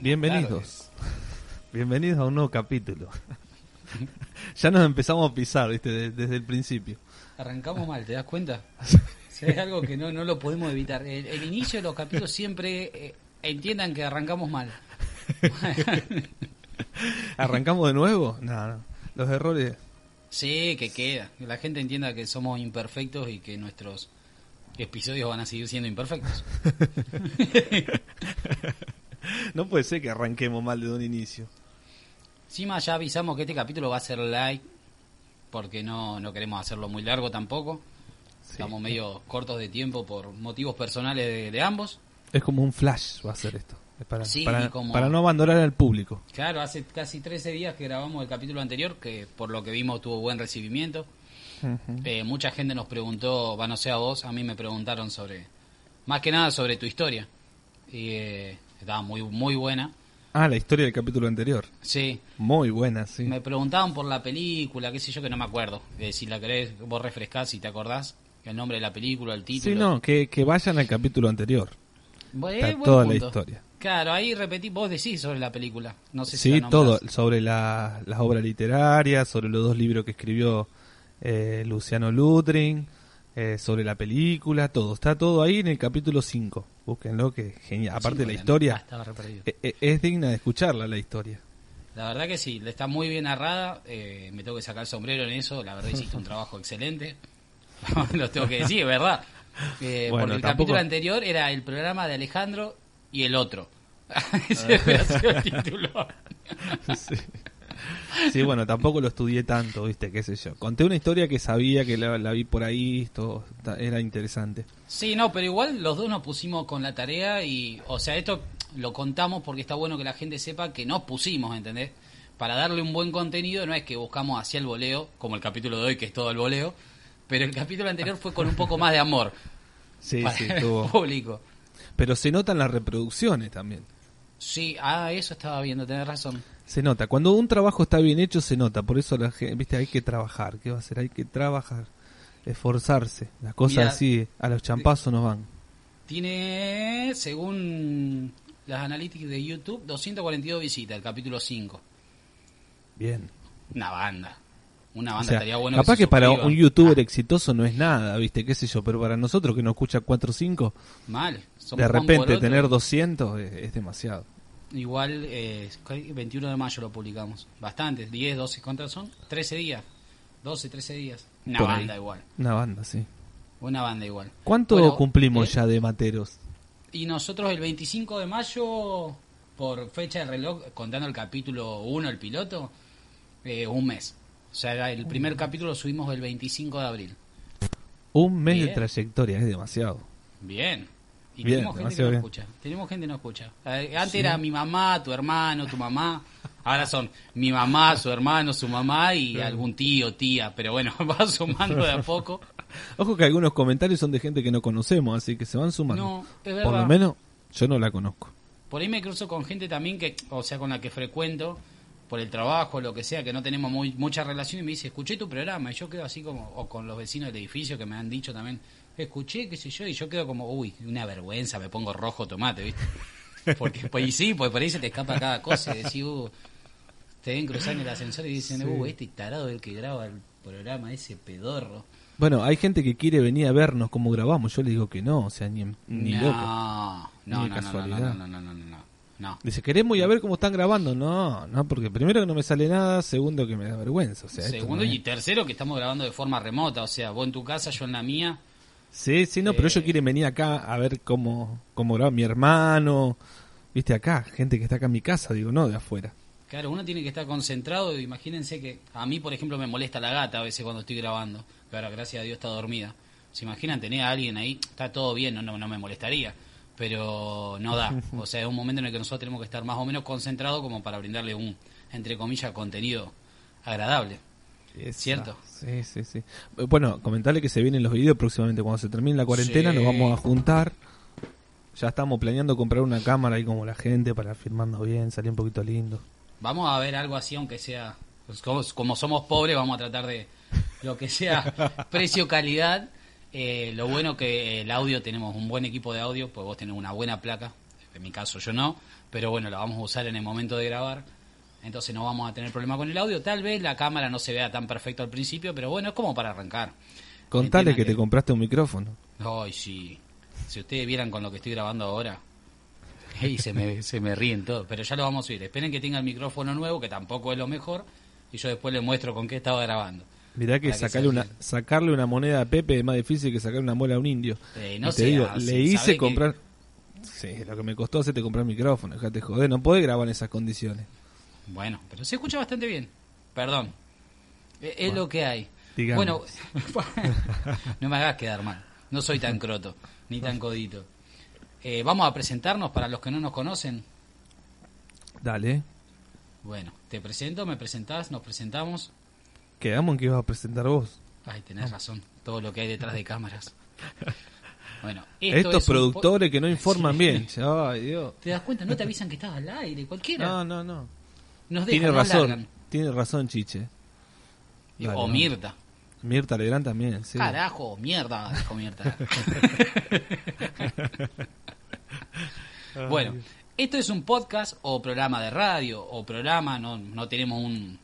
Bienvenidos. Bienvenidos a un nuevo capítulo. ya nos empezamos a pisar, ¿viste? Desde, el principio. Arrancamos mal, ¿te das cuenta? es algo que no, no lo podemos evitar. El, inicio de los capítulos siempre eh, entiendan que arrancamos mal. ¿Arrancamos de nuevo? No, no. Los errores. Sí, que queda. Que la gente entienda que somos imperfectos y que nuestros episodios van a seguir siendo imperfectos. No puede ser que arranquemos mal de un inicio. Encima ya avisamos que este capítulo va a ser light porque no, no queremos hacerlo muy largo tampoco. Estamos medio cortos de tiempo por motivos personales de, ambos. Es como un flash va a ser esto. Para, para, no abandonar al público. Claro, hace casi 13 días que grabamos el capítulo anterior, que por lo que vimos tuvo buen recibimiento. Eh, mucha gente nos preguntó, va no sé a vos, a mí me preguntaron sobre, más que nada sobre tu historia. Y eh, estaba muy, muy buena. Ah, la historia del capítulo anterior. Sí. Muy buena, sí. Me preguntaban por la película, qué sé yo, que no me acuerdo. Eh, si la querés, vos refrescás, si te acordás, el nombre de la película, el título. Sí, no, que, que vayan al capítulo anterior. Está toda la historia. Claro, ahí repetí, vos decís sobre la película. No sé si Sí, todo, sobre la, las obras literarias, sobre los dos libros que escribió eh, Luciano Lutring, eh, sobre la película, todo. Está todo ahí en el capítulo 5. Búsquenlo, que genial. Aparte la historia, ah, e, e, es, digna de escucharla la historia. La verdad que sí, está muy bien narrada. Eh, me tengo que sacar el sombrero en eso. La verdad hiciste un trabajo excelente. Lo tengo que decir, ¿verdad? Eh, porque el capítulo anterior era el programa de Alejandro y el otro. Ese el título. sí. bueno, tampoco lo estudié tanto, ¿viste? ¿Qué sé yo? Conté una historia que sabía que la, vi por ahí, esto era interesante. Sí, no, pero igual los dos nos pusimos con la tarea y, o sea, esto lo contamos porque está bueno que la gente sepa que nos pusimos, ¿entendés? Para darle un buen contenido, no es que buscamos hacia el voleo, como el capítulo de hoy, que es todo el voleo, pero el capítulo anterior fue con un poco más de amor. Sí, sí, tuvo. público. Pero se notan las reproducciones también. Sí, ah, eso estaba viendo, tenés razón. Se nota, cuando un trabajo está bien hecho se nota, por eso la gente, viste, hay que trabajar, ¿qué va a hacer? Hay que trabajar, esforzarse, las cosas así, a los champazos no van. Tiene, según las analíticas de YouTube, 242 visitas, el capítulo 5. Bien. Una banda. Una banda estaría bueno. Capaz que, para un youtuber exitoso no es nada, ¿viste? ¿Qué sé yo? Pero para nosotros que nos escucha 4 o 5. Mal. de repente tener 200 es, demasiado. Igual, eh, 21 de mayo lo publicamos. Bastante, 10, 12, ¿cuántos son? 13 días. 12, 13 días. Una banda igual. Una banda, sí. Una banda igual. ¿Cuánto cumplimos eh, ya de materos? Y nosotros el 25 de mayo, por fecha de reloj, contando el capítulo 1, el piloto, eh, un mes. O sea, el primer capítulo lo subimos el 25 de abril. Un mes de trayectoria, es demasiado. Bien. Y tenemos gente que no escucha. Tenemos gente que no escucha. Eh, antes era mi mamá, tu hermano, tu mamá. Ahora son mi mamá, su hermano, su mamá y algún tío, tía. Pero bueno, va sumando de a poco. Ojo que algunos comentarios son de gente que no conocemos, así que se van sumando. No, es verdad. Por lo menos yo no la conozco. Por ahí me cruzo con gente también que, o sea, con la que frecuento por el trabajo, lo que sea, que no tenemos muy, mucha relación y me dice, escuché tu programa y yo quedo así como, o con los vecinos del edificio que me han dicho también, escuché, qué sé yo, y yo quedo como, uy, una vergüenza, me pongo rojo tomate, ¿viste? Porque, pues, y sí, pues por ahí se te escapa cada cosa, y decís, uh, te ven cruzar en el ascensor y dicen, uh, sí. este tarado el que graba el programa, ese pedorro. Bueno, hay gente que quiere venir a vernos como grabamos, yo le digo que no, o sea, ni, ni no, loco. No, ni no, casualidad. no, no, no, no, no, no. No. Dice, queremos ir a ver cómo están grabando. No, no, porque primero que no me sale nada, segundo que me da vergüenza. O sea, Segundo no y tercero que estamos grabando de forma remota. O sea, vos en tu casa, yo en la mía. Sí, sí, no, pero ellos eh, quieren venir acá a ver cómo, cómo graba mi hermano. Viste acá, gente que está acá en mi casa, digo, no, de afuera. Claro, uno tiene que estar concentrado. Imagínense que a mí, por ejemplo, me molesta la gata a veces cuando estoy grabando. Pero gracias a Dios está dormida. ¿Se imaginan tener a alguien ahí? Está todo bien, no, no, no me molestaría pero no da. O sea, es un momento en el que nosotros tenemos que estar más o menos concentrados como para brindarle un, entre comillas, contenido agradable. Es cierto. Sí, sí, sí. Bueno, comentarle que se vienen los videos próximamente. Cuando se termine la cuarentena nos vamos a juntar. Ya estamos planeando comprar una cámara ahí como la gente para filmarnos bien, salir un poquito lindo. Vamos a ver algo así, aunque sea... Pues, como, como somos pobres, vamos a tratar de lo que sea precio-calidad eh, lo bueno que el audio, tenemos un buen equipo de audio, pues vos tenés una buena placa, en mi caso yo no, pero bueno, la vamos a usar en el momento de grabar. Entonces no vamos a tener problema con el audio. Tal vez la cámara no se vea tan perfecto al principio, pero bueno, es como para arrancar. Contale que te compraste un micrófono. Ay, sí. Si ustedes vieran con lo que estoy grabando ahora. Y se me, se me ríen todos. Pero ya lo vamos a subir. Esperen que tenga el micrófono nuevo, que tampoco es lo mejor. Y yo después les muestro con qué estaba grabando. Mirá que, que sacarle, una, sacarle una moneda a Pepe es más difícil que sacarle una muela a un indio. Eh, no Y te sea digo, le ¿sabe hice que- comprar... Sí, lo que me costó hacerte comprar micrófono, dejate joder, no podés grabar en esas condiciones. Bueno, pero se escucha bastante bien. Perdón. E- Es, lo que hay. digamos. Bueno, no me hagas quedar mal. No soy tan croto, ni tan codito. Eh, vamos a presentarnos para los que no nos conocen. Dale, Bueno, te presento, me presentás, nos presentamos. quedamos en que ibas a presentar vos. Ay, tenés razón, todo lo que hay detrás de cámaras. Bueno, esto Estos es productores que no informan bien. Ay, Dios. ¿Te das cuenta? No te avisan que estás al aire, cualquiera. No, no, no. Nos dejan, Tiene nos razón, largan. tiene razón Chiche. Dale, o vamos. Mirta. Mirta Legrand también, sí. Carajo, mierda, dijo Mirta. bueno, esto es un podcast o programa de radio o programa, no, no tenemos un...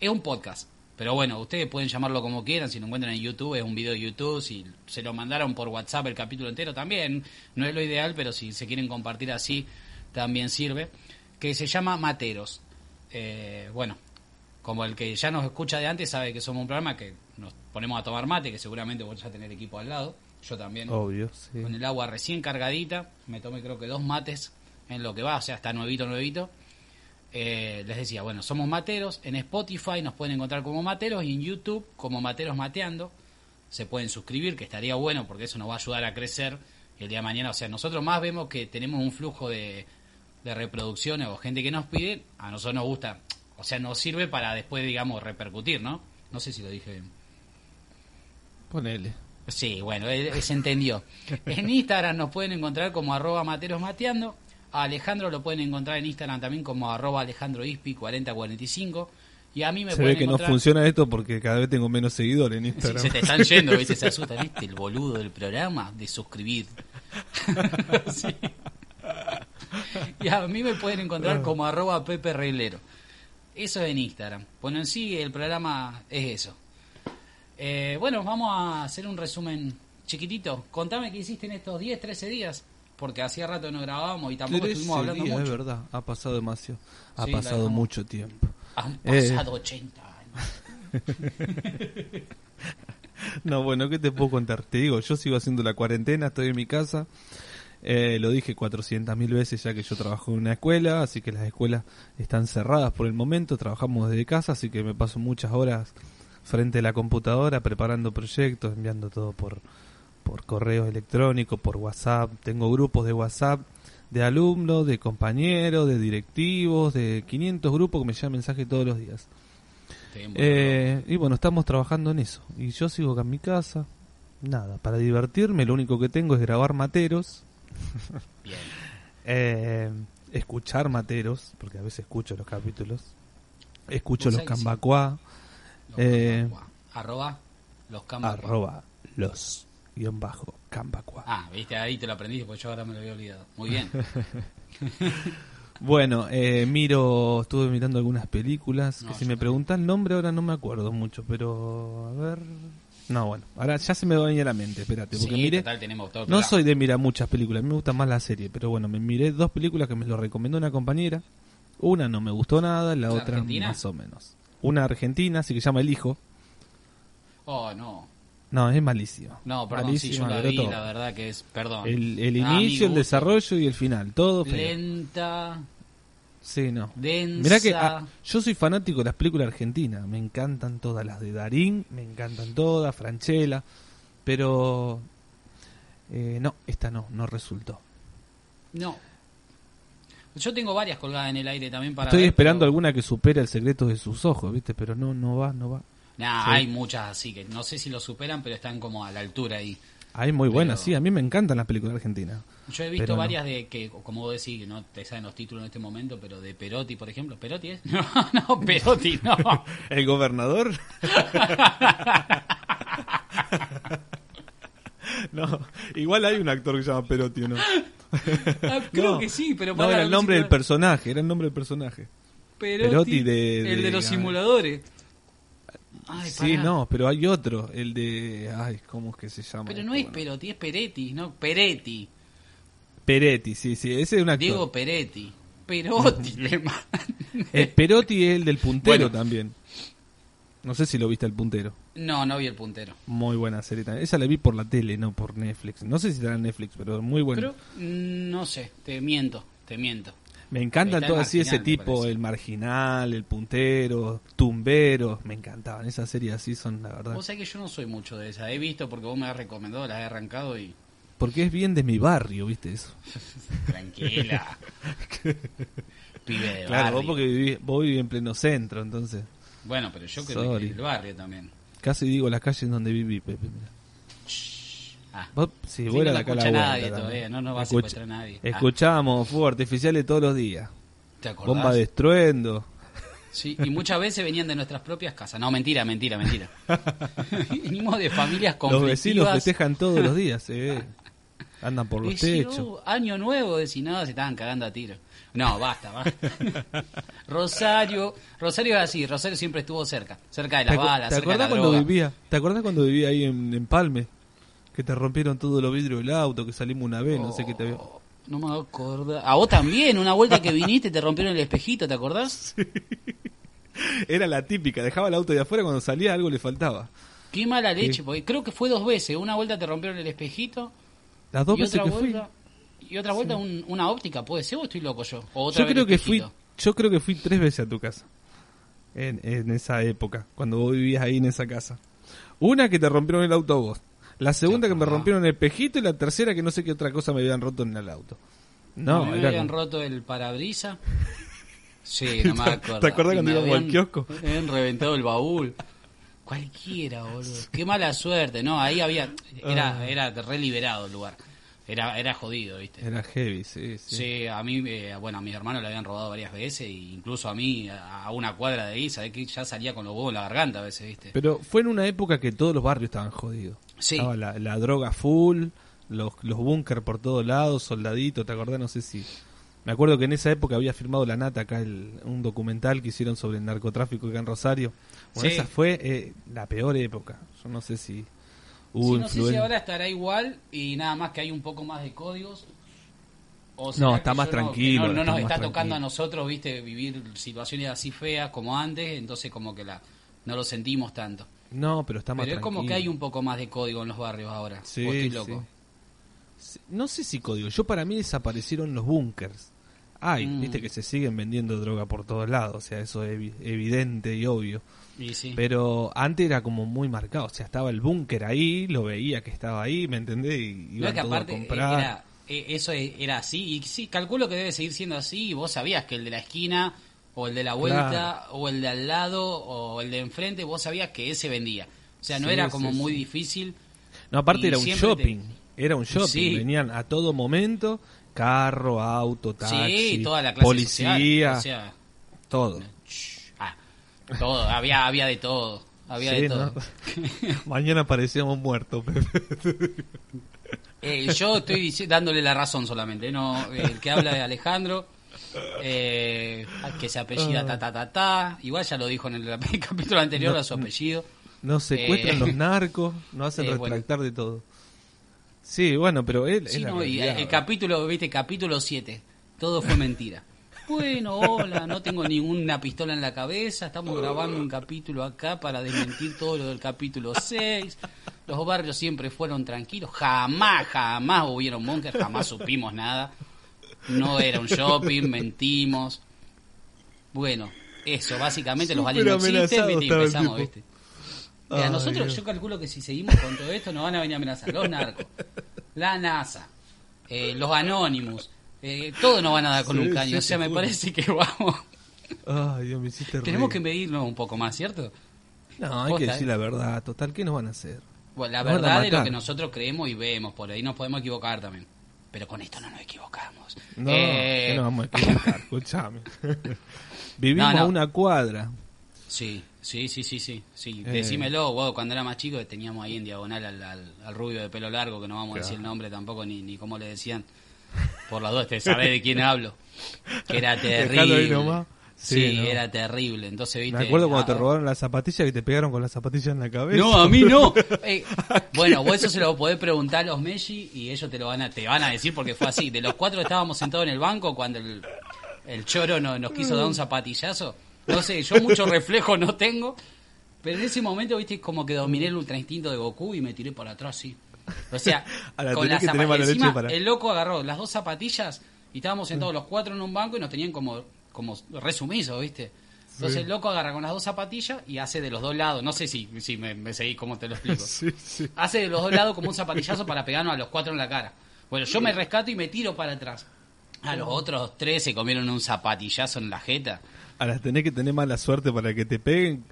Es un podcast. Pero bueno, ustedes pueden llamarlo como quieran, si lo encuentran en YouTube, es un video de YouTube, si se lo mandaron por WhatsApp el capítulo entero también, no es lo ideal, pero si se quieren compartir así, también sirve, que se llama Materos. Eh, bueno, como el que ya nos escucha de antes sabe que somos un programa que nos ponemos a tomar mate, que seguramente vos a tener equipo al lado, yo también, Obvio, sí. con el agua recién cargadita, me tomé creo que dos mates en lo que va, o sea, está nuevito, nuevito. Eh, les decía, bueno, somos materos, en Spotify nos pueden encontrar como materos y en YouTube como materos mateando. Se pueden suscribir, que estaría bueno porque eso nos va a ayudar a crecer el día de mañana. O sea, nosotros más vemos que tenemos un flujo de, de reproducciones o gente que nos pide, a nosotros nos gusta, o sea, nos sirve para después, digamos, repercutir, ¿no? No sé si lo dije bien. Ponele. Sí, bueno, se entendió. En Instagram nos pueden encontrar como arroba materos mateando. A Alejandro lo pueden encontrar en Instagram también como arroba Alejandro Ispi 4045. Y a mí me Se pueden ve que no funciona esto porque cada vez tengo menos seguidores en Sí, Instagram. se te están yendo, ¿viste? Se asustan, ¿viste? El boludo del programa de suscribir. Sí. Y a mí me pueden encontrar como arroba Pepe Reglero. Eso es en Instagram. Bueno, en sí el programa es eso. Eh, bueno, vamos a hacer un resumen chiquitito. Contame qué hiciste en estos 10, 13 días. Porque hacía rato no grabábamos y tampoco estuvimos hablando días, mucho. Es verdad, ha pasado demasiado. Ha Sí, pasado mucho tiempo. Han Eh. pasado 80 años. No, bueno, ¿qué te puedo contar? Te digo, yo sigo haciendo la cuarentena, estoy en mi casa. Eh, lo dije 400 mil veces ya que yo trabajo en una escuela, así que las escuelas están cerradas por el momento, trabajamos desde casa, así que me paso muchas horas frente a la computadora preparando proyectos, enviando todo por, por correo electrónico, por WhatsApp. Tengo grupos de WhatsApp de alumnos, de compañeros, de directivos, de 500 grupos que me llevan mensajes todos los días. Eh, y bueno, estamos trabajando en eso. Y yo sigo acá en mi casa. Nada, para divertirme lo único que tengo es grabar materos, Bien. eh, escuchar materos, porque a veces escucho los capítulos. Escucho los cambacuá, Los Eh, Cambacuá. Arroba los Cambacuá. arroba los guion bajo cambacuá. Ah, viste, ahí te lo aprendí porque yo ahora me lo había olvidado. Muy bien. Bueno, eh, miro, estuve mirando algunas películas, No, que si me preguntan el nombre ahora no me acuerdo mucho, pero a ver... No, bueno, ahora ya se me va a venir a la mente, espérate, porque sí, mire... total, tenemos todo el No soy de mirar muchas películas, a mí me gusta más la serie, pero bueno, me miré dos películas que me lo recomendó una compañera. Una no me gustó nada, la ¿Una otra argentina? más o menos. Una argentina, así que llama El Hijo. Oh, no. No, es malísimo. No, perdón, sí, yo la vi, todo. la verdad que es, perdón. El, el Ah, inicio, el desarrollo y el final, todo feo. Lenta, Sí, no. densa. Mirá que ah, yo soy fanático de las películas argentinas, me encantan todas las de Darín, me encantan todas, Franchella, pero eh, no, esta no, no resultó. No. Yo tengo varias colgadas en el aire también para Estoy ver, esperando pero- alguna que supere el secreto de sus ojos, ¿viste? Pero no, no va, no va. Nah, Sí. hay muchas así que no sé si lo superan, pero están como a la altura ahí. Hay muy buenas, Pero- sí, a mí me encantan las películas argentinas. Yo he visto no. varias de que, como vos decís, no te saben los títulos en este momento, pero de Perotti, por ejemplo. ¿Perotti es? No, no, Perotti, no. ¿El gobernador? no, igual hay un actor que se llama Perotti, ¿no? Ah, creo No. que sí, pero No, para era la el nombre del personaje, era el nombre del personaje. Perotti, Perotti de- el de los simuladores. Ay, sí, pará. no, pero hay otro, el de... Ay, ¿cómo es que se llama? Pero este? no es Bueno. Perotti, es Peretti, ¿no? Peretti. Peretti, sí, sí, ese es un actor. Diego Peretti. Perotti, le El Perotti es el del puntero Bueno. también. No sé si lo viste el puntero. No, no vi el puntero. Muy buena serie también. Esa la vi por la tele, no por Netflix. No sé si estará en Netflix, pero muy buena. Pero, mm, no sé, te miento, te miento. Me encantan todos así ese tipo, el marginal, el puntero, tumbero. Me encantaban. Esas series así son, la verdad. Vos sabés que yo no soy mucho de esa. He visto porque vos me has recomendado, las he arrancado y... Porque es bien de mi barrio, ¿viste eso? Tranquila. Pibe de Claro, vos porque vivís, vos vivís en pleno centro, entonces. Bueno, pero yo creo que el barrio también. Casi digo las calles donde viví, Pepe. mira. Ah, Vos, si Sí, no acá a la escucha vuelta todavía, no nos va a secuestrar nadie. Ah. Escuchamos fuegos artificiales todos los días. ¿te acordás? Bomba de estruendo. Sí, y muchas veces venían de nuestras propias casas. No, mentira, mentira, mentira. Venimos de familias Los conflictivas. vecinos festejan todos los días, eh. Andan por los techos. oh, año nuevo, decís, no, se estaban cagando a tiro. No, basta, basta. Rosario, Rosario es así, Rosario siempre estuvo cerca, cerca de ¿Te, las balas, te cerca de la cuando droga. vivía? ¿Te acordás cuando vivía ahí en, en Palme? Que te rompieron todos los vidrios del auto, que salimos una vez, no sé qué te veo. Oh, No me acuerdo. A vos también, una vuelta que viniste te rompieron el espejito, ¿te acordás? Era la típica, dejaba el auto de afuera cuando salía algo le faltaba. Qué mala leche, Sí. porque creo que fue dos veces. Una vuelta te rompieron el espejito Las dos veces fui. y otra vuelta un- una óptica, puede ser o estoy loco yo. O otra Yo creo que fui, yo creo que fui tres veces a tu casa. En, en esa época, cuando vos vivías ahí en esa casa. Una que te rompieron el auto a vos. La segunda que me rompieron el espejito y la tercera que no sé qué otra cosa me habían roto en el auto. No, me habían como- roto el parabrisa. Sí, no me acuerdo. ¿Te acordás Y cuando íbamos al kiosco? Me habían reventado el baúl. Cualquiera, boludo. Qué mala suerte, ¿no? Ahí había. Era, Ah. era re liberado el lugar. Era, era jodido, ¿viste? Era heavy, sí, sí. Sí, a mí, eh, bueno, a mis hermanos le habían robado varias veces, e incluso a mí, a a una cuadra de ahí, sabés que ya salía con los huevos en la garganta a veces, ¿viste? Pero fue en una época que todos los barrios estaban jodidos. Sí. Estaba la, la droga full, los, los búnker por todos lados, soldaditos, ¿te acordás? No sé si... Me acuerdo que en esa época había firmado la Nata acá el- un documental que hicieron sobre el narcotráfico acá en Rosario. Bueno, Sí. esa fue eh, la peor época. Yo no sé si hubo Sí, no sé si ahora estará igual y nada más que hay un poco más de códigos. O No, está más no- tranquilo, No, nos está tocando tranquilo. a nosotros, viste, vivir situaciones así feas como antes, entonces como que la no lo sentimos tanto. No, pero está más Pero es como que hay un poco más de código en los barrios ahora. Sí, ¿O estoy loco? sí. No sé si código. Yo para mí desaparecieron los búnkers. Ay, Mm. viste que se siguen vendiendo droga por todos lados. O sea, eso es evi- evidente y obvio. Y sí. Pero antes era como muy marcado. O sea, estaba el búnker ahí, lo veía que estaba ahí, ¿me entendés? Y iban que todos a aparte comprar. era, eh, eso e- era así, y sí, calculo que debe seguir siendo así, y vos sabías que el de la esquina, o el de la vuelta, Claro. o el de al lado, o el de enfrente, vos sabías que ese vendía. O sea, no Sí, era como sí, muy difícil. No, aparte era un te- shopping. Era un shopping. Venían a todo momento carro, auto, taxi, sí, toda la clase policía, social, o sea, todo. ah, todo, había, había de todo. Había Sí, de ¿no? todo. Mañana parecíamos muertos. Pepe. Eh, yo estoy dándole la razón solamente, no el que habla de Alejandro, eh, que se apellida Ah. ta ta ta ta, igual ya lo dijo en el capítulo anterior No, a su apellido. Nos secuestran Eh, los narcos, nos hacen eh, bueno. retractar de todo. Sí, bueno, pero él... Sí, no, y el capítulo, viste, capítulo 7, todo fue mentira. Bueno, hola, no tengo ninguna pistola en la cabeza, estamos grabando un capítulo acá para desmentir todo lo del capítulo 6. Los barrios siempre fueron tranquilos, jamás, jamás hubieron bunkers, jamás supimos nada. No era un shopping, mentimos. Bueno, eso, básicamente los aliens no existen, viste, y empezamos, viste. Mira, Ay, nosotros, Dios. yo calculo que si seguimos con todo esto nos van a venir a amenazar los narcos, la NASA, eh, los Anonymous, eh, todos nos van a dar con Sí, un caño. sí, o sea, me parece que vamos. Ay, Dios, me hiciste Tenemos que medirnos un poco más, ¿cierto? No, hay que decir la verdad. Total, ¿qué nos van a hacer? Bueno, la Nos verdad es lo que nosotros creemos y vemos, por ahí nos podemos equivocar también. Pero con esto no nos equivocamos. No, Eh, que nos vamos a equivocar, escuchame. Vivimos No, no. a una cuadra. Sí, sí, sí, sí, sí. sí. Eh. Decímelo, vos, cuando era más chico teníamos ahí en diagonal al, al- al rubio de pelo largo, que no vamos a decir el nombre tampoco ni, ni cómo le decían. Por las dos, te sabés de quién hablo. Que era terrible. nomás. Sí, Sí, no. era terrible. Entonces, viste. Me acuerdo cuando te ah, robaron las zapatillas y te pegaron con las zapatillas en la cabeza. No, a mí no. Eh, bueno, vos eso se lo podés preguntar a los Messi y ellos te lo van a, te van a decir porque fue así. De los cuatro estábamos sentados en el banco cuando el, el choro no- nos quiso dar un zapatillazo. No sé, yo mucho reflejo no tengo, pero en ese momento, viste, como que dominé el ultra instinto de Goku y me tiré para atrás, sí. O sea, la con las zapatillas. Encima, para- el loco agarró las dos zapatillas y estábamos sentados los cuatro en un banco y nos tenían como, como resumisos, viste. Entonces el loco agarra con las dos zapatillas y hace de los dos lados. No sé si, si me, me seguís cómo te lo explico. Sí, sí. Hace de los dos lados como un zapatillazo para pegarnos a los cuatro en la cara. Bueno, yo me rescato y me tiro para atrás. A los otros tres se comieron un zapatillazo en la jeta. Ahora tenés que tener mala suerte para que te peguen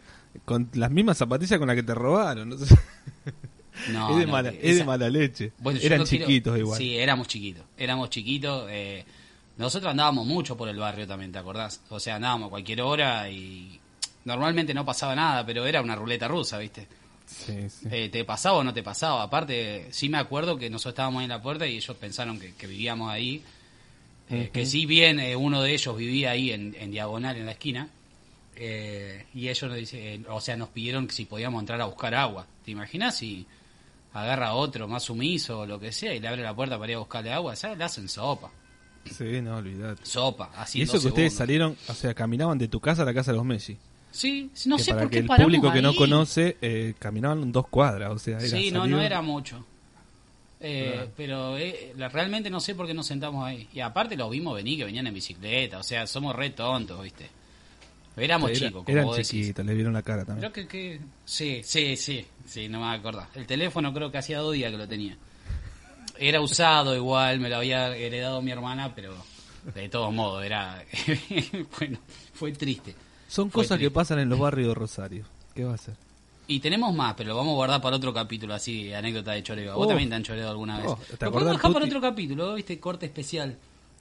con las mismas zapatillas con las que te robaron. no sé. No, es, de no, mala, es de mala leche. Bueno, Eran no quiero- chiquitos igual. Sí, éramos chiquitos. Éramos chiquitos. eh, nosotros andábamos mucho por el barrio también, ¿te acordás? O sea, andábamos a cualquier hora y normalmente no pasaba nada, pero era una ruleta rusa, ¿viste? Sí, sí. Eh, ¿Te pasaba o no te pasaba? Aparte, sí me acuerdo que nosotros estábamos ahí en la puerta y ellos pensaron que, que vivíamos ahí. Eh, Que si bien eh, uno de ellos vivía ahí en, en diagonal, en la esquina, eh, y ellos nos dice, eh, o sea, nos pidieron que si podíamos entrar a buscar agua. ¿Te imaginas si agarra a otro más sumiso o lo que sea y le abre la puerta para ir a buscarle agua? ¿Sabes? Le hacen sopa. Sí, no, olvidate. Sopa, así Y eso que ustedes salieron, o sea, caminaban de tu casa a la casa de los Messi. Sí, no que sé para por que qué el paramos público que no conoce, eh, caminaban dos cuadras, o sea, era Sí, no, salir- no era mucho. Eh. Pero eh, la- realmente no sé por qué nos sentamos ahí. Y aparte los vimos venir, que venían en bicicleta. O sea, somos re tontos, ¿viste? Éramos Era- chicos, como Eran vos decís. chiquitos, le vieron la cara también. Creo que, que... Sí, sí, sí. Sí, no me acordar. El teléfono creo que hacía dos días que lo tenía. Era usado igual, me lo había heredado mi hermana, pero de todos modos, era... bueno, fue triste. Son Fue cosas que pasan en los barrios de Rosario. ¿Qué va a hacer? Y tenemos más, pero lo vamos a guardar para otro capítulo, así, anécdota de choreo. Vos Oh. también te han choreado alguna vez. Oh, ¿te lo podemos dejar para otro capítulo, ¿viste? Corte especial.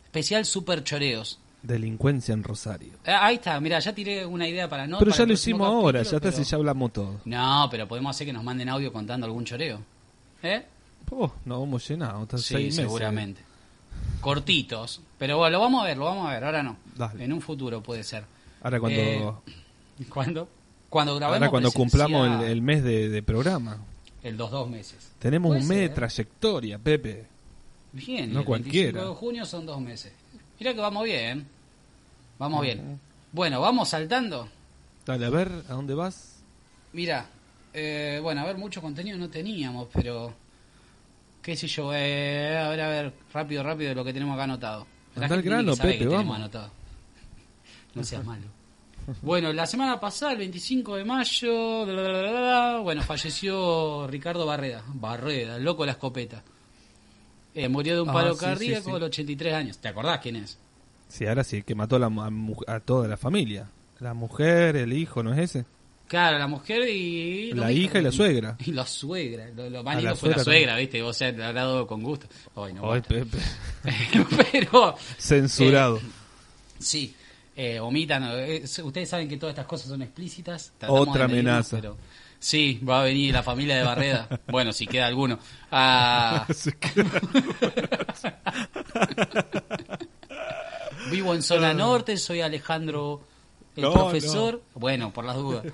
Especial super choreos. Delincuencia en Rosario. Ah, ahí está, mira, ya tiré una idea para no. pero para ya lo hicimos ahora, capítulo, ya está, pero- si ya hablamos todo. No, pero podemos hacer que nos manden audio contando algún choreo. ¿Eh? Oh, nos vamos llenados, Sí, seis meses. seguramente. Cortitos. Pero bueno, lo vamos a ver, lo vamos a ver. Ahora no. Dale. En un futuro puede ser. Ahora cuando, Eh, ¿Cuándo? Cuando grabemos. ahora cuando cumplamos el, mes de, de programa. el dos, dos meses. Tenemos un mes de ser. ¿eh? trayectoria, Pepe. Bien, No el cualquiera. 25 de junio son dos meses. Mira que vamos bien. Vamos bien. Bueno, vamos saltando. Dale, a ver, ¿a dónde vas? Mira, eh, bueno, a ver, mucho contenido no teníamos, pero. ¿Qué sé yo? Eh, a ver, a ver, rápido, rápido lo que tenemos acá anotado. La Anda al grano, Pepe, vamos. anotado. No seas malo. Bueno, la semana pasada, el 25 de mayo, bla, bla, bla, bla, bla, bueno, falleció Ricardo Barreda. Barreda, el loco de la escopeta. Eh, murió de un Ah, paro sí, cardíaco sí, sí. a los 83 años. ¿Te acordás quién es? Sí, ahora sí, que mató a, la, a a toda la familia. La mujer, el hijo, ¿no es ese? Claro, la mujer y... La mismo. hija y la suegra. Y la suegra. Lo, lo más lindo fue la suegra ¿viste? O sea, le habrá dado con gusto. Ay, no, Ay. Pepe. Pero, Censurado. sí, eh, omitan. eh, ustedes saben que todas estas cosas son explícitas. Tratamos Otra medirnos, amenaza. pero sí, va a venir la familia de Barreda. bueno, si queda alguno. Ah, vivo en zona norte, soy Alejandro, el Ah. No, profesor. Bueno, por las dudas.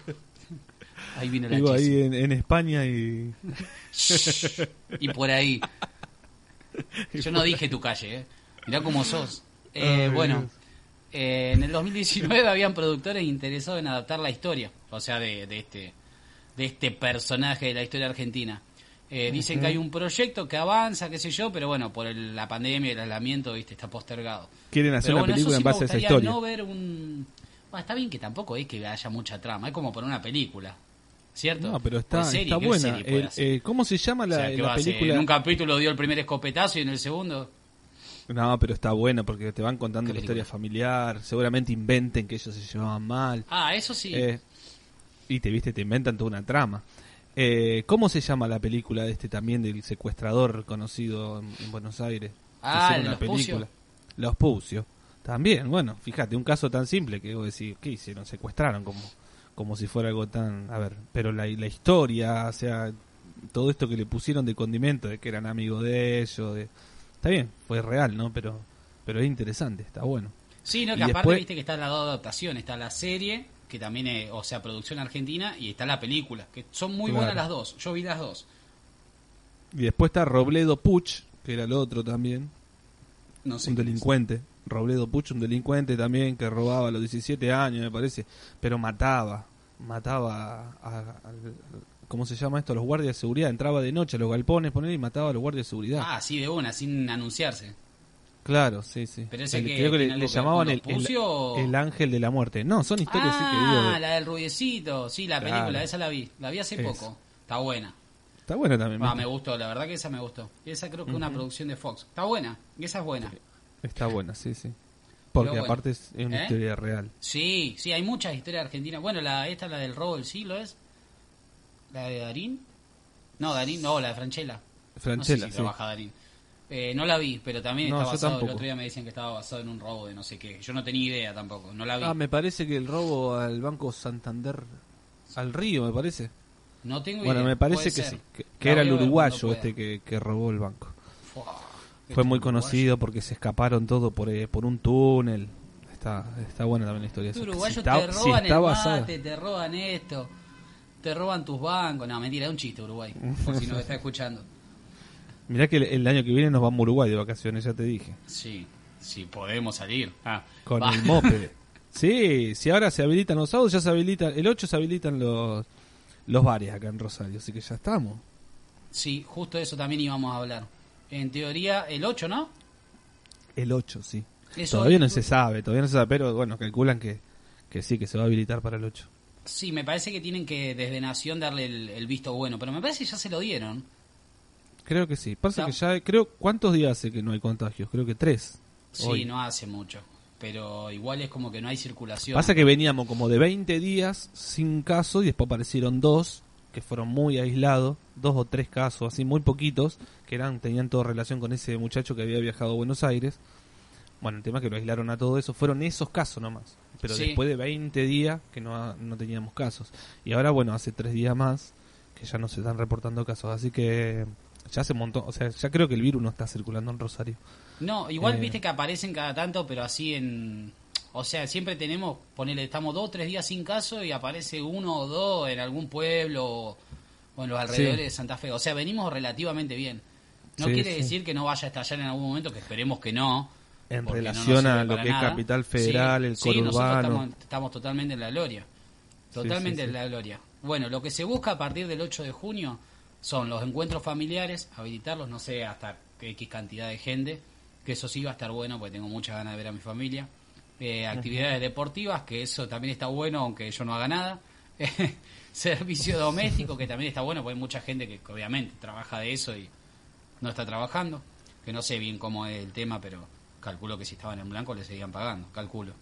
Ahí vino la Vivo ahí en, en España y... y por ahí. Yo no dije tu calle, ¿eh? Mirá cómo sos. Eh, Ay, bueno, Dios. Eh, en el 2019 habían productores interesados en adaptar la historia, o sea, de, de este de este personaje de la historia argentina. Eh, dicen que hay un proyecto que avanza, qué sé yo, pero bueno, por el- la pandemia y el aislamiento, viste, está postergado. Quieren hacer Pero una bueno, película sí en me base a esa gustaría historia. no ver un... Bueno, está bien que tampoco es que haya mucha trama, es como por una película, ¿cierto? No, pero O está, serie, está ¿qué buena. hacer? eh, ¿Cómo se llama O la, sea, ¿qué la película? En un capítulo dio el primer escopetazo y en el segundo... No, pero está buena porque te van contando ¿Qué la película? historia familiar. Seguramente inventen que ellos se llevaban mal. Ah, eso sí. Eh, y te viste, te inventan toda una trama. Eh, ¿Cómo se llama la película de este también del secuestrador conocido en, en Buenos Aires? Ah, Hicieron ¿de una Los Pucio? película. Los Pucio. También, bueno, fíjate, un caso tan simple que vos decís, ¿qué hicieron? Secuestraron como, como si fuera algo tan... A ver, pero la, la historia, o sea, todo esto que le pusieron de condimento, de que eran amigos de ellos, de, Está bien, fue real, ¿no? Pero, pero es interesante, está bueno. Sí, no, Y que aparte después- viste que está la dos adaptación, está la serie, que también es, o sea, producción argentina, y está la película, que son muy Claro. buenas las dos. Yo vi las dos. Y después está Robledo Puch, que era el otro también, No sé. un es. delincuente. Robledo Puch, un delincuente también que robaba a los 17 años, me parece, pero mataba, mataba a, a- ¿cómo se llama esto? Los guardias de seguridad, entraba de noche a los galpones, poner y mataba a los guardias de seguridad. Ah, sí, de una, sin anunciarse. Claro, sí, sí. Pero ese El- que creo que le, llamaban el, el- el ángel de la muerte. No, son historias sí que ah, digo. de- la del rubiecito. Sí, la Claro. película, esa la vi. La vi hace poco. Está buena. Está bueno también. Ah, me gustó, la verdad que esa me gustó. Esa creo que es una producción de Fox. Está buena, esa es buena. Está buena, sí, sí. Porque bueno. aparte es es una ¿Eh? historia real. Sí, sí, hay muchas historias argentinas. Bueno, la esta la del robo del siglo es. ¿La de Darín? No, Darín, no, la de Franchella. Franchella, no sé si sí. trabaja Darín. Eh, no la vi, pero también No, está basado. El otro día me decían que estaba basado en un robo de no sé qué. Yo no tenía idea tampoco, no la vi. Ah, me parece que el robo al Banco Santander, al Río, me parece. no tengo Bueno, idea. me parece puede que ser. sí, que, era el uruguayo este que, que robó el banco. Fua, Fue este muy uruguayo. conocido porque se escaparon todo por, eh, por un túnel. Está, está buena también la historia. Este uruguayo Si está- te si roban está el mate, te roban esto, te roban tus bancos. No, mentira, es un chiste Uruguay. Por si nos está escuchando. Mirá que el, el año que viene nos vamos a Uruguay de vacaciones, ya te dije. Sí, sí, podemos salir. Ah, Con va. el mope. Sí, si ahora se habilitan los sábados, ya se habilitan, el 8 se habilitan los, los bares acá en Rosario, así que ya estamos. Sí, justo eso también íbamos a hablar. En teoría, el 8, ¿no? El 8, sí. Eso- todavía no se sabe, todavía no se sabe, pero bueno, calculan que, que sí, que se va a habilitar para el 8. Sí, me parece que tienen que desde Nación darle el, el visto bueno, pero me parece que ya se lo dieron. Creo que sí. Pasa No. que ya, creo, ¿cuántos días hace que no hay contagios? Creo que tres. Sí, Hoy. no hace mucho. Pero igual es como que no hay circulación. Pasa que veníamos como de 20 días sin casos y después aparecieron dos que fueron muy aislados, dos o tres casos, así muy poquitos, que eran tenían toda relación con ese muchacho que había viajado a Buenos Aires. Bueno, el tema es que lo aislaron a todo eso, fueron esos casos nomás. Pero Sí. después de 20 días que no, no teníamos casos. Y ahora, bueno, hace tres días más que ya no se están reportando casos. Así que ya hace un montón, o sea, ya creo que el virus no está circulando en Rosario. No, igual Eh. viste que aparecen cada tanto, pero así en... O sea, siempre tenemos, ponele, estamos dos o tres días sin caso y aparece uno o dos en algún pueblo o, o en los alrededores Sí. de Santa Fe. O sea, venimos relativamente bien. No Sí, quiere sí. decir que no vaya a estallar en algún momento, que esperemos que no. En no relación a lo que es. Capital Federal, Sí, el sí, conurbano. estamos, estamos totalmente en la gloria. Totalmente sí, en la gloria. Bueno, lo que se busca a partir del 8 de junio son los encuentros familiares, habilitarlos, no sé, hasta X cantidad de gente, que eso sí va a estar bueno, porque tengo muchas ganas de ver a mi familia. Eh, actividades deportivas, que eso también está bueno, aunque yo no haga nada. Servicio doméstico, que también está bueno, porque hay mucha gente que obviamente trabaja de eso y no está trabajando. Que no sé bien cómo es el tema, pero calculo que si estaban en blanco le seguían pagando, calculo.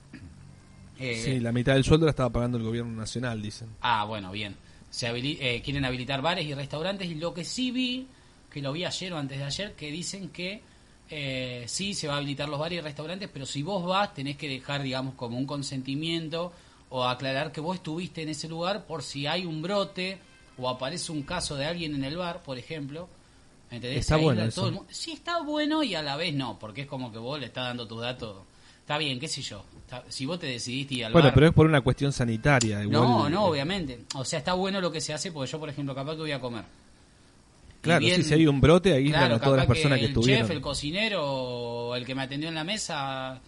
Eh, Sí, la mitad del sueldo la estaba pagando el gobierno nacional, dicen. Ah, bueno, bien. Se habili- eh, quieren habilitar bares y restaurantes y lo que sí vi, que lo vi ayer o antes de ayer, que dicen que eh, sí se va a habilitar los bares y restaurantes, pero si vos vas tenés que dejar, digamos, como un consentimiento o aclarar que vos estuviste en ese lugar por si hay un brote o aparece un caso de alguien en el bar, por ejemplo. ¿Entendés? Está bueno eso. todo el Sí, está bueno y a la vez no, porque es como que vos le estás dando tus datos. Está bien, qué sé yo. Está- si vos te decidiste ir al Bueno, bar... pero es por una cuestión sanitaria. Igual, No, no, eh, obviamente. O sea, está bueno lo que se hace porque yo, por ejemplo, capaz que voy a comer. Claro, bien- sí, si hay un brote, ahí Claro, a todas las personas que, el estuvieron. chef, el cocinero el que me atendió en la mesa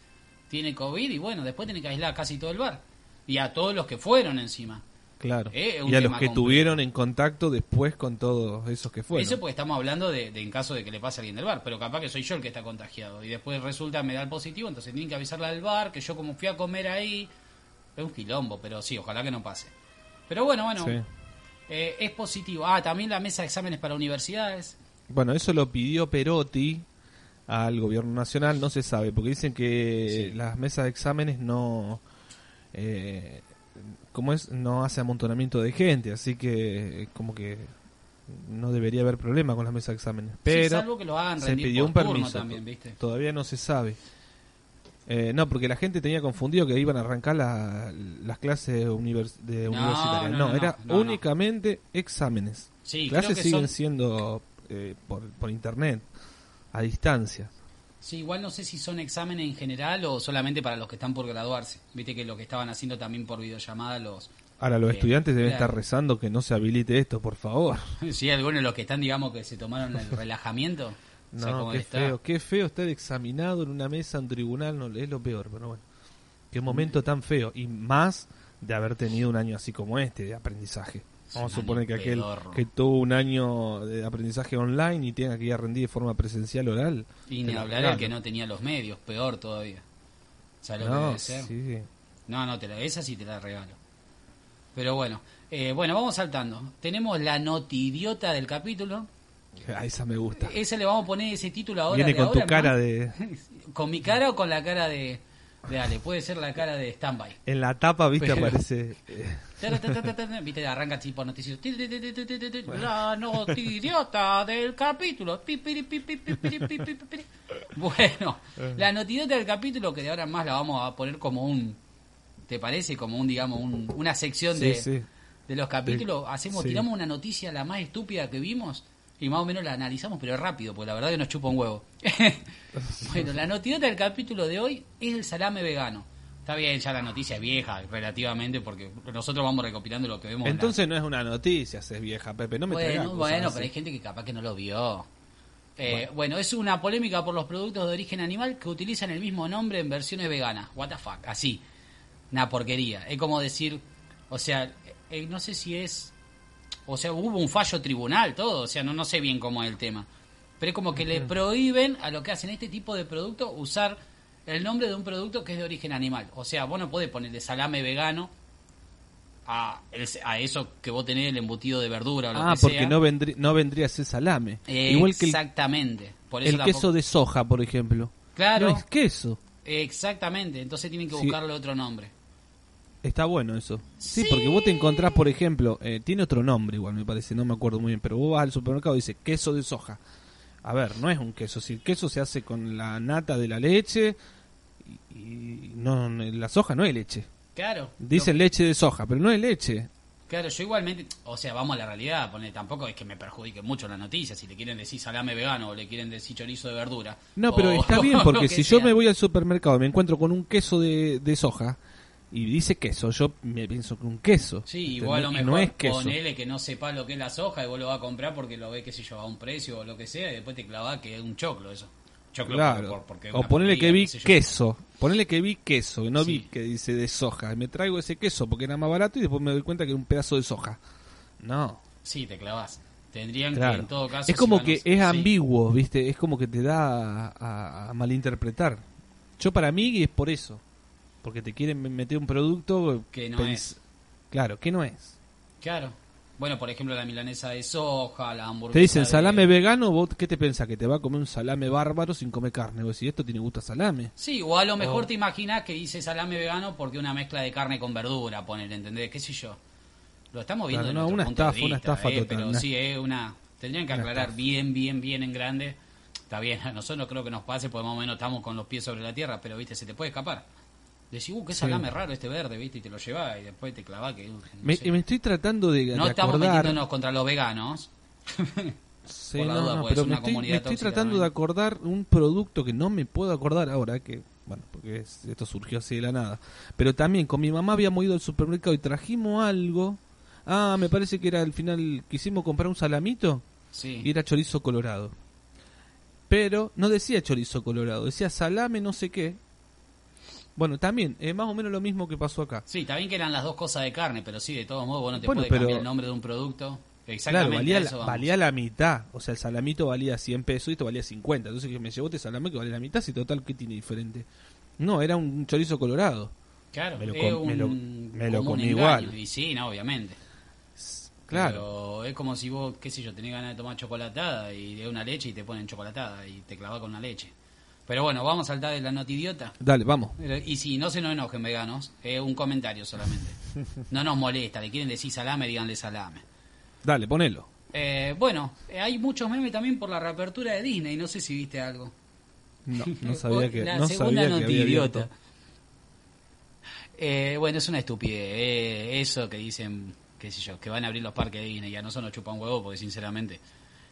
tiene COVID y bueno, después tiene que aislar casi todo el bar. Y a todos los que fueron encima. Claro. Eh, y a los que complejo. tuvieron en contacto después con todos esos que fueron. Eso porque estamos hablando de, de en caso de que le pase a alguien del bar, pero capaz que soy yo el que está contagiado y después resulta me da el positivo, entonces tienen que avisarle al bar que yo como fui a comer ahí, es un quilombo, pero sí, ojalá que no pase. Pero bueno, bueno, Sí. eh, es positivo. Ah, también la mesa de exámenes para universidades. Bueno, eso lo pidió Perotti al gobierno nacional, no se sabe, porque dicen que Sí. las mesas de exámenes no... Eh, como es, no hace amontonamiento de gente, así que eh, como que no debería haber problema con las mesas de exámenes. Pero Sí, salvo que lo hagan se pidió un permiso. también, ¿viste? Todavía no se sabe. Eh, no, porque la gente tenía confundido que iban a arrancar la- las clases univers- de No, universitarias. no, era no, únicamente exámenes. Sí, clases siguen son- siendo eh, por, por internet, a distancia. Sí, igual no sé si son exámenes en general o solamente para los que están por graduarse. Viste que lo que estaban haciendo también por videollamada los... Ahora, los Eh, estudiantes deben claro. estar rezando que no se habilite esto, por favor. Sí, algunos de los que están, digamos, que se tomaron el relajamiento. No, qué está. feo, qué feo estar examinado en una mesa, en un tribunal, no, es lo peor, pero bueno. Qué momento tan feo, y más de haber tenido un año así como este de aprendizaje. Vamos a suponer que aquel pedorro. que tuvo un año de aprendizaje online y tenga que ir a rendir de forma presencial oral. Y ni la hablar el regalo. que no tenía los medios, peor todavía. ¿Sabes lo que No, debe ser? sí. No, no, te la, esa sí te la regalo. Pero bueno, eh, bueno, vamos saltando. Tenemos la notidiota del capítulo. A esa me gusta. Ese le vamos a poner ese título ahora. Viene de con tu ahora, cara ¿no? de... ¿Con mi cara o con la cara de, de Ale? Puede ser la cara de Standby. En la tapa, viste, Pero- aparece... eh, Viste, arranca tipo noticiero. La notidiota del capítulo. Bueno, la notidiota del capítulo que de ahora en más la vamos a poner como un. ¿Te parece? Como un, digamos, un- una sección sí, de, sí. de los capítulos. Hacemos, sí. tiramos una noticia la más estúpida que vimos y más o menos la analizamos, pero rápido, porque la verdad que nos chupa un huevo. bueno, la notidiota del capítulo de hoy es el salame vegano. Está bien, ya la noticia es vieja relativamente porque nosotros vamos recopilando lo que vemos. en la- Entonces no es una noticia, es vieja, Pepe. No me bueno, bueno, así. pero hay gente que capaz que no lo vio. Eh, bueno. es una polémica por los productos de origen animal que utilizan el mismo nombre en versiones veganas. What the fuck, así. Una porquería. Es como decir, o sea, eh, no sé si es, o sea, hubo un fallo tribunal, todo, o sea, no, no sé bien cómo es el tema. Pero es como que le prohíben a lo que hacen este tipo de producto usar el nombre de un producto que es de origen animal. O sea, vos no podés ponerle salame vegano a, el- a eso que vos tenés el embutido de verdura o lo Ah, que porque sea. no, vendrí, no vendría a ser salame. Igual que el, Exactamente. Por eso el queso de soja, por ejemplo. Claro. No es queso. Exactamente. Entonces tienen que Sí. buscarle otro nombre. Está bueno eso. Sí, Sí. porque vos te encontrás, por ejemplo, eh, tiene otro nombre igual, me parece, no me acuerdo muy bien, pero vos vas al supermercado y dice queso de soja. A ver, no es un queso, si el queso se hace con la nata de la leche y, y no la soja no es leche. Claro. Dice Lo- leche de soja, pero no es leche. Claro, yo igualmente, o sea, vamos a la realidad, pone, tampoco es que me perjudique mucho la noticia, si le quieren decir salame vegano o le quieren decir chorizo de verdura. No, pero o- está bien, porque si yo me voy al supermercado y me encuentro con un queso de, de soja y dice queso, yo me pienso que un queso. Sí, igual a lo Y mejor no es queso. ponele que no sepa lo que es la soja y vos lo vas a comprar porque lo ve, qué sé yo, a un precio o lo que sea y después te clavás que es un choclo eso. Choclo Claro. por- porque o ponele que vi queso. Ponele que vi queso, no vi que dice de soja. Me traigo ese queso porque era más barato y después me doy cuenta que era un pedazo de soja. No, Sí, te clavás. Tendrían que claro. en todo caso... es como que es sí. ambiguo, ¿viste? Es como que te da a, a- a malinterpretar. Yo para mí es por eso. Porque te quieren meter un producto Que no es. Claro, que no es. Claro. Bueno, por ejemplo, la milanesa de soja, la hamburguesa Te dicen de- salame vegano, ¿vos qué te pensás? Que te va a comer un salame bárbaro sin comer carne. Vos decís, esto tiene gusto a salame. Sí, o a lo mejor Oh. te imaginas que dice salame vegano porque una mezcla de carne con verdura, poner, ¿entendés? ¿Qué sé yo? Lo estamos viendo Claro, no, una punto de estafa, una estafa eh, total, Pero una- sí, es una... Tendrían que aclarar estafa. bien, bien, bien en grande. Está bien, a nosotros no creo que nos pase porque más o menos estamos con los pies sobre la tierra, pero, viste, se te puede escapar. Decís, uh, qué Sí. salame raro este verde, viste, y te lo llevas y después te clavas que... no Me, me estoy tratando de, No de estamos acordar. metiéndonos contra los veganos. Sí, por la no, duda, no, pero es me estoy, comunidad me estoy tratando también. de acordar un producto que no me puedo acordar ahora, que bueno, porque es- esto surgió así de la nada. Pero también con mi mamá habíamos ido al supermercado y trajimos algo. Ah, me parece que era al final, quisimos comprar un salamito Sí. y era chorizo colorado. Pero no decía chorizo colorado, decía salame no sé qué. Bueno, también, es más o menos lo mismo que pasó acá. Sí, está bien que eran las dos cosas de carne, pero sí, de todos modos, vos no te Bueno, puedes pero- cambiar el nombre de un producto. Claro, Exactamente valía, a la- eso vamos. valía la mitad. O sea, el salamito valía 100 pesos y esto valía 50. Entonces que me llevó este salame que vale la mitad. Si total, ¿qué tiene diferente? No, era un chorizo colorado. Claro, Me lo es com- me lo- un- me lo como un comí engaño, igual. Y sí, no, obviamente. Claro. Pero es como si vos, qué sé yo, tenés ganas de tomar chocolatada y de una leche y te ponen chocolatada y te clavas con una leche. Pero bueno, vamos a saltar de la notidiota. Dale, vamos. Y si no se nos enojen veganos, es un comentario solamente. No nos molesta, le quieren decir salame, díganle salame. Dale, ponelo. Eh, bueno, eh, hay muchos memes también por la reapertura de Disney, no sé si viste algo. No, no sabía que, La no segunda notidiota. Eh, bueno, es una estupidez. eh, eso que dicen, qué sé yo, que van a abrir los parques de Disney. Ya no son los chupan huevo, porque sinceramente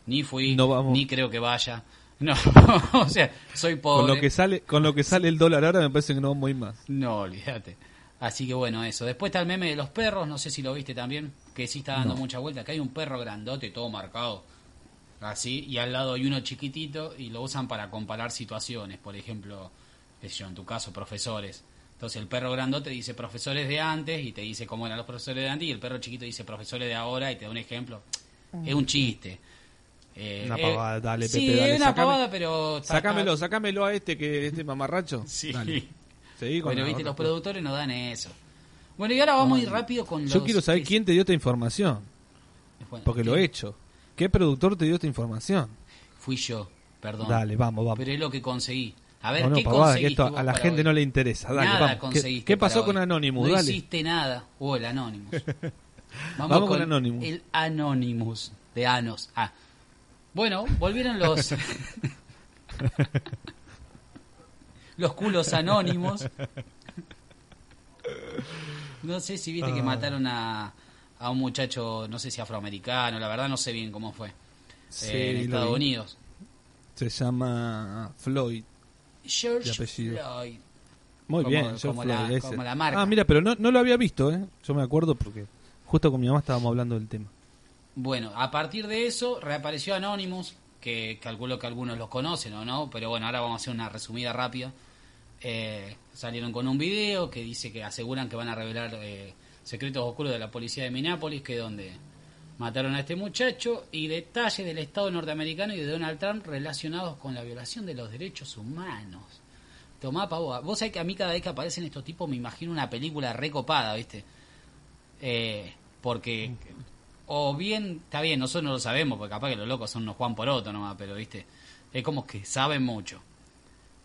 ni fui, No vamos. ni creo que vaya. No, o sea, soy pobre. Con lo que sale, con lo que sale el dólar ahora me parece que no vamos a ir más. No, olvídate. Así que bueno, eso. Después está el meme de los perros, no sé si lo viste también, que sí está dando mucha vuelta. Acá hay un perro grandote, todo marcado. Así, y al lado hay uno chiquitito y lo usan para comparar situaciones. Por ejemplo, qué sé yo, en tu caso, profesores. Entonces el perro grandote dice profesores de antes y te dice cómo eran los profesores de antes y el perro chiquito dice profesores de ahora y te da un ejemplo. Es un chiste. Eh, Una eh, pavada, dale, sí, Pepe, dale, es una sacame- pavada, pero... está- sácamelo a este que este mamarracho. Sí. Dale. Seguí con Bueno, la viste, otra los productores nos dan eso. Bueno, y ahora vamos a ir rápido con los... Yo quiero saber quién te dio esta información, Bueno, porque lo he hecho. ¿Qué productor te dio esta información? Fui yo, perdón. Dale, vamos, vamos. Pero es lo que conseguí. A ver, No, no, ¿qué pavada, que esto a la gente hoy? no le interesa. Dale, nada vamos. ¿Qué- conseguiste ¿Qué, pasó con. Anonymous? No Dale. hiciste nada. O el Anonymous. Vamos, Vamos con Anonymous. El Anonymous de Anos. Ah. Bueno, volvieron los... los culos anónimos. No sé si viste que Ah. mataron a, a un muchacho, no sé si afroamericano, la verdad no sé bien cómo fue. Sí, eh, en Estados. Unidos. Se llama Floyd. George. Floyd. Muy Como- bien, George como Floyd, la- como la marca. Ah, mira, pero no, no lo había visto, ¿eh? Yo me acuerdo porque justo con mi mamá estábamos hablando del tema. Bueno, a partir de eso reapareció Anonymous, que calculo que algunos los conocen o no, pero bueno, ahora vamos a hacer una resumida rápida. Eh, salieron con un video que dice que aseguran que van a revelar eh, secretos oscuros de la policía de Minneapolis, que es donde mataron a este muchacho, y detalles del Estado norteamericano y de Donald Trump relacionados con la violación de los derechos humanos. Tomá pavo. Vos sabés que a mí cada vez que aparecen estos tipos me imagino una película recopada, ¿viste? Eh, porque o bien, está bien, nosotros no lo sabemos, porque capaz que los locos son unos Juan Poroto nomás, pero viste, es como que saben mucho.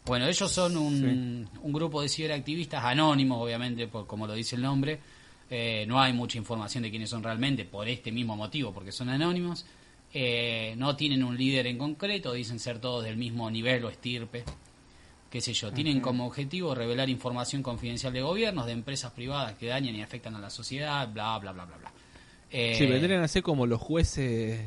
Bueno, ellos son un, un grupo de ciberactivistas anónimos, obviamente, por, como lo dice el nombre. Eh, no hay mucha información de quiénes son realmente por este mismo motivo, porque son anónimos. Eh, no tienen un líder en concreto, dicen ser todos del mismo nivel o estirpe. Qué sé yo, tienen como objetivo revelar información confidencial de gobiernos, de empresas privadas que dañan y afectan a la sociedad, bla, bla, bla, bla, bla. Eh, Sí, vendrían a ser como los jueces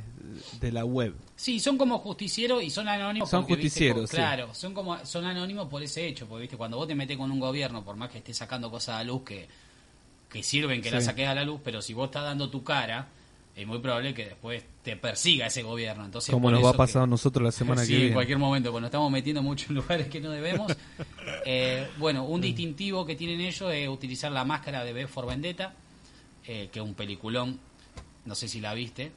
de la web. Sí, son como justicieros y son anónimos. Son justicieros, sí. Claro, son como son anónimos por ese hecho, porque viste cuando vos te metes con un gobierno, por más que estés sacando cosas a la luz que, que sirven que la Sí. saques a la luz, pero si vos estás dando tu cara, es muy probable que después te persiga ese gobierno. Entonces, como nos va a pasar a nosotros la semana sí, que viene. en cualquier momento, cuando estamos metiendo mucho en lugares que no debemos. Eh, bueno, un distintivo que tienen ellos es utilizar la máscara de B for Vendetta, eh, que es un peliculón. No sé si la viste.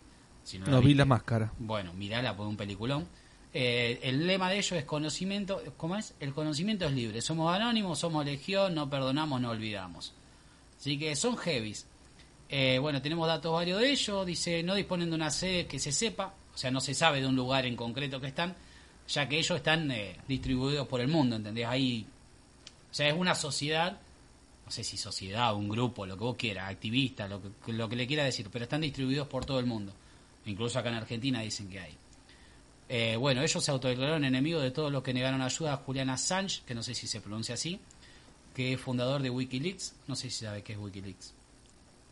Si no, la No vi viste, la máscara. bueno, mirala por un peliculón. Eh, el lema de ellos es conocimiento, ¿cómo es? El conocimiento es libre. Somos anónimos, somos legión, no perdonamos, no olvidamos. Así que son heavies. Eh, bueno, tenemos datos varios de ellos. Dice, no disponen de una sede que se sepa, o sea, no se sabe de un lugar en concreto que están, ya que ellos están eh, distribuidos por el mundo, ¿entendés? Ahí, o sea, es una sociedad, no sé si sociedad, un grupo, lo que vos quieras, activista, lo que, lo que le quiera decir, pero están distribuidos por todo el mundo. Incluso acá en Argentina dicen que hay. Eh, bueno, ellos se autodeclararon enemigos de todos los que negaron ayuda a Julian Assange, que no sé si se pronuncia así, que es fundador de Wikileaks. No sé si sabe qué es Wikileaks.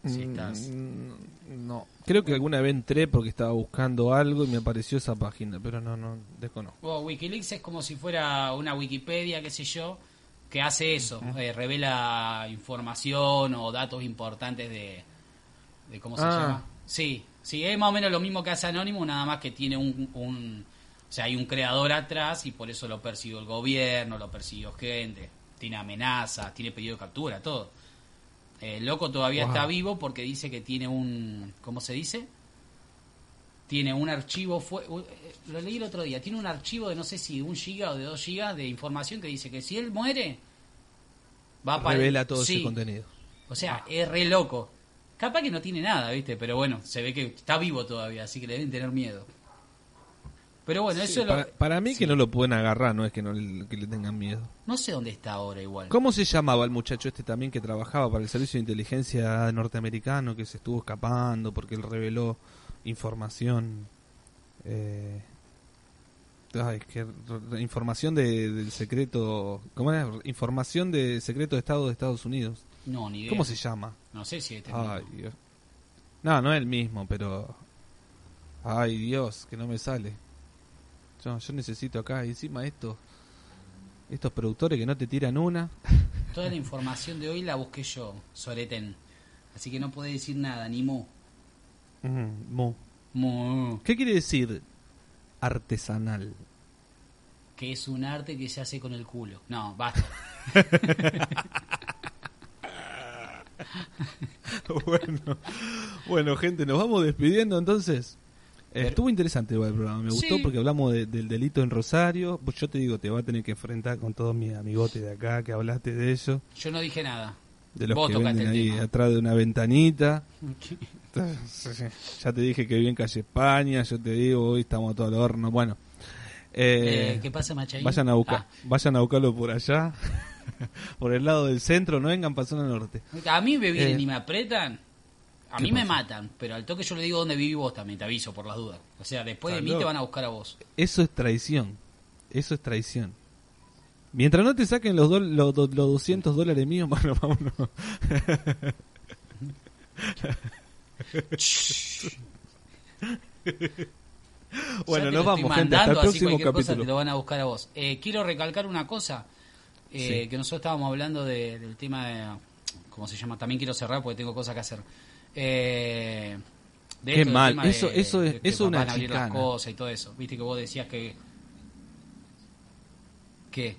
Si estás... Mm, No. Creo que alguna vez entré porque estaba buscando algo y me apareció esa página, pero no, no, desconozco. Wikileaks es como si fuera una Wikipedia, qué sé yo, que hace eso, eh, revela información o datos importantes de, de ¿cómo se Ah. llama? Sí, sí, es más o menos lo mismo que hace Anónimo, nada más que tiene un, un- o sea, hay un creador atrás y por eso lo persiguió el gobierno, lo persiguió gente, tiene amenazas, tiene pedido de captura, todo. El loco todavía Wow. está vivo porque dice que tiene un, ¿cómo se dice? Tiene un archivo, fue, eh, lo leí el otro día, tiene un archivo de no sé si un giga o de dos gigas de información que dice que si él muere, va a Revela todo Sí, ese contenido. O sea, es re loco. Capaz que no tiene nada, ¿viste? Pero bueno, se ve que está vivo todavía, así que le deben tener miedo. Pero bueno, eso es lo- para, para mí sí. que no lo pueden agarrar, no es que no le, que le tengan miedo. No sé dónde está ahora igual. ¿Cómo se llamaba el muchacho este también que trabajaba para el servicio de inteligencia norteamericano que se estuvo escapando porque él reveló información? Eh, ay, que información de, del secreto. ¿Cómo era? Información de secreto de Estado de Estados Unidos. No, ni idea. ¿Cómo se llama? No sé si este es Ay, mismo. Dios. No, no es el mismo, pero. Ay, Dios, que no me sale. Yo, yo necesito acá, y encima estos, estos productores que no te tiran una. Toda la información de hoy la busqué yo, Soreten. Así que no podés decir nada, ni mu. Mm, mu. Mu. ¿Qué quiere decir artesanal? Que es un arte que se hace con el culo. No, basta. bueno, bueno, gente, nos vamos despidiendo entonces. Pero- estuvo interesante el programa, me gustó Sí. porque hablamos de- del delito en Rosario. Pues yo te digo, te va a tener que enfrentar con todos mis amigotes de acá que hablaste de eso, Yo no dije nada. De los Vos que venden ahí tema. atrás de una ventanita. Ya te dije que viví en calle España, yo te digo, hoy estamos a todo el horno. Bueno, eh, Eh, ¿Qué pasa, Machaín? vayan a buscar, Ah, vayan a buscarlo por allá, por el lado del centro, no vengan para zona norte. a mí me vienen Eh, y me apretan. A ¿qué mí me matan, pero al toque yo le digo dónde viví vos también, te aviso por las dudas. O sea, después de mí te van a buscar a vos. Eso es traición. Eso es traición. Mientras no te saquen los, do- los, los 200 dólares míos, bueno, vámonos. bueno, nos lo vamos, gente. Hasta el mandando, así próximo cualquier cosa capítulo. te lo van a buscar a vos. Eh, quiero recalcar una cosa, eh, Sí. que nosotros estábamos hablando de- del tema de... ¿Cómo se llama? También quiero cerrar porque tengo cosas que hacer. Eh, de Qué esto, mal, tema de- eso- eso es- de que eso es una van a abrir las chicana. cosas y todo eso. Viste que vos decías que... ¿Qué?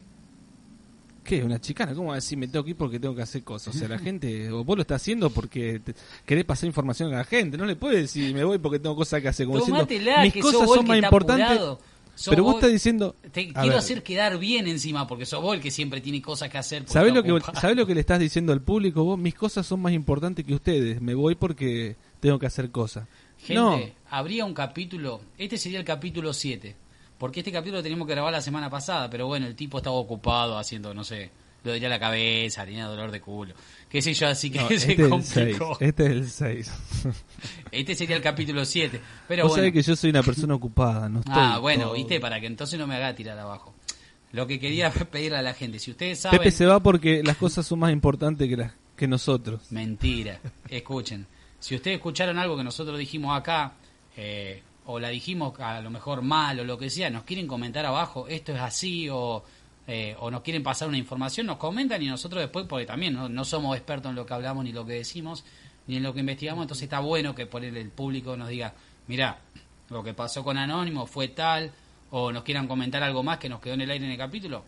¿Qué? ¿Una chicana? ¿Cómo decir me tengo que ir porque tengo que hacer cosas? O sea, la gente, o vos lo estás haciendo porque te- querés pasar información a la gente. No le puedes decir me voy porque tengo cosas que hacer. Como diciendo, mis que cosas son más importantes. apurado. Pero vos vos- estás diciendo. Te a quiero ver, hacer quedar bien encima, porque sos vos el que siempre tiene cosas que hacer. porque ¿Sabés lo, que. ¿Sabés lo que le estás diciendo al público? Vos, mis cosas son más importantes que ustedes. Me voy porque tengo que hacer cosas. Gente, no, habría un capítulo, este sería el capítulo 7, porque este capítulo lo teníamos que grabar la semana pasada, pero bueno, el tipo estaba ocupado haciendo, no sé, lo diría la cabeza, tenía dolor de culo, qué sé yo, así que no, se este es el 6. complicó. Este es el 6. Este sería el capítulo 7, pero Vos bueno. sabés que yo soy una persona ocupada. No estoy ah, bueno, todo- viste, para que entonces no me haga tirar abajo. Lo que quería pedirle a la gente, si ustedes saben... Pepe se va porque las cosas son más importantes que, las, que nosotros. Mentira. Escuchen. Si ustedes escucharon algo que nosotros dijimos acá, eh, o la dijimos a lo mejor mal o lo que sea, nos quieren comentar abajo, esto es así, o, eh, o nos quieren pasar una información, nos comentan y nosotros después, porque también no, no somos expertos en lo que hablamos ni lo que decimos, ni en lo que investigamos, entonces está bueno que por el, público nos diga, mira, lo que pasó con Anónimo fue tal, o nos quieran comentar algo más que nos quedó en el aire en el capítulo,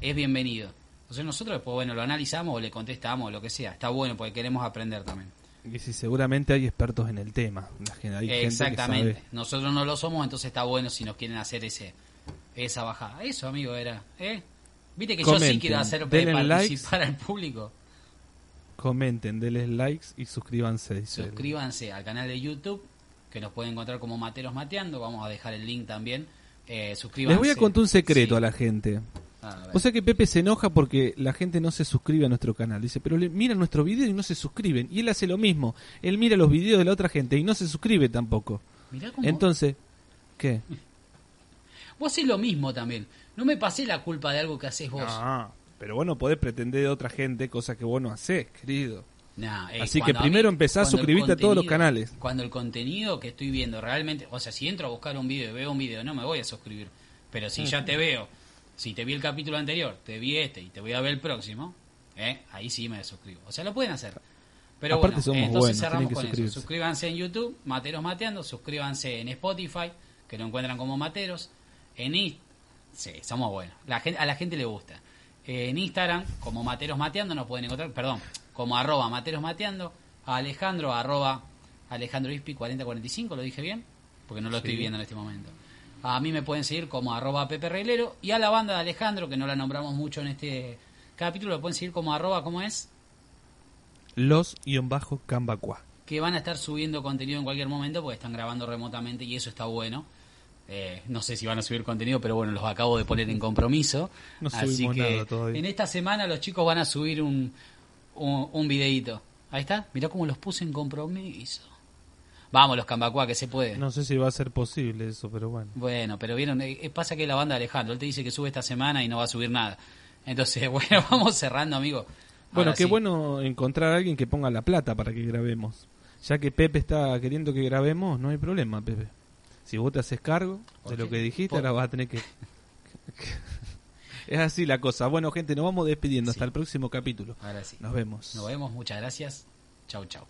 es bienvenido. Entonces nosotros después, bueno, lo analizamos o le contestamos o lo que sea. Está bueno porque queremos aprender también. Y si seguramente hay expertos en el tema. Hay gente que Exactamente. sabe. Nosotros no lo somos, entonces está bueno si nos quieren hacer ese esa bajada. Eso, amigo, era. ¿eh? Viste que yo sí quiero hacer participar al público. Comenten, denles likes y suscríbanse. Suscríbanse al canal de YouTube, que nos pueden encontrar como Materos Mateando. Vamos a dejar el link también. Eh, suscríbanse. Les voy a contar un secreto Sí. a la gente. A ver. O sea que Pepe se enoja porque la gente no se suscribe a nuestro canal. Dice, pero le, miran nuestro video y no se suscriben. Y él hace lo mismo. Él mira los videos de la otra gente y no se suscribe tampoco. Mirá cómo- Entonces, ¿qué? Vos haces lo mismo también. No me pasé la culpa de algo que haces vos. No, pero vos no podés pretender de otra gente cosas que vos no hacés, querido. Nah, eh, Así que primero mí- empezá a suscribirte a todos los canales. Cuando el contenido que estoy viendo realmente, o sea, si entro a buscar un video y veo un video, no me voy a suscribir. Pero si ya te veo, si te vi el capítulo anterior, te vi este y te voy a ver el próximo, eh, ahí sí me suscribo. O sea, lo pueden hacer. Pero Aparte bueno, somos entonces buenos, cerramos con eso. Suscríbanse en YouTube, Materos Mateando, suscríbanse en Spotify, que lo encuentran como Materos, en Instagram, sí, somos buenos, la gente, a la gente le gusta. En Instagram, como Materos Mateando, nos pueden encontrar, perdón, como arroba Materos Mateando, a Alejandro, arroba Alejandro Ispi 4045, ¿lo dije bien? Porque no lo estoy viendo en este momento. A mí me pueden seguir como arroba Pepe Reglero y a la banda de Alejandro, que no la nombramos mucho en este capítulo, lo pueden seguir como arroba, ¿cómo es? Los-Cambacuá. que van a estar subiendo contenido en cualquier momento porque están grabando remotamente y eso está bueno. Eh, no sé si van a subir contenido, pero bueno, los acabo de poner en compromiso. No Así que nada todavía. en esta semana los chicos van a subir un, un, un videíto. Ahí está, mirá cómo los puse en compromiso. Vamos los Cambacuá, que se puede. No sé si va a ser posible eso, pero bueno. Bueno, pero vieron, Eh, eh, pasa que la banda de Alejandro, él te dice que sube esta semana y no va a subir nada. Entonces, bueno, vamos cerrando, amigo. Bueno, Ahora qué sí. bueno encontrar a alguien que ponga la plata para que grabemos. Ya que Pepe está queriendo que grabemos, no hay problema, Pepe. Si vos te haces cargo de ¿Por lo que dijiste, Por- ahora vas a tener que... es así la cosa. Bueno, gente, nos vamos despidiendo. Sí. Hasta el próximo capítulo. Ahora sí. Nos vemos. Nos vemos, muchas gracias. Chau, chau.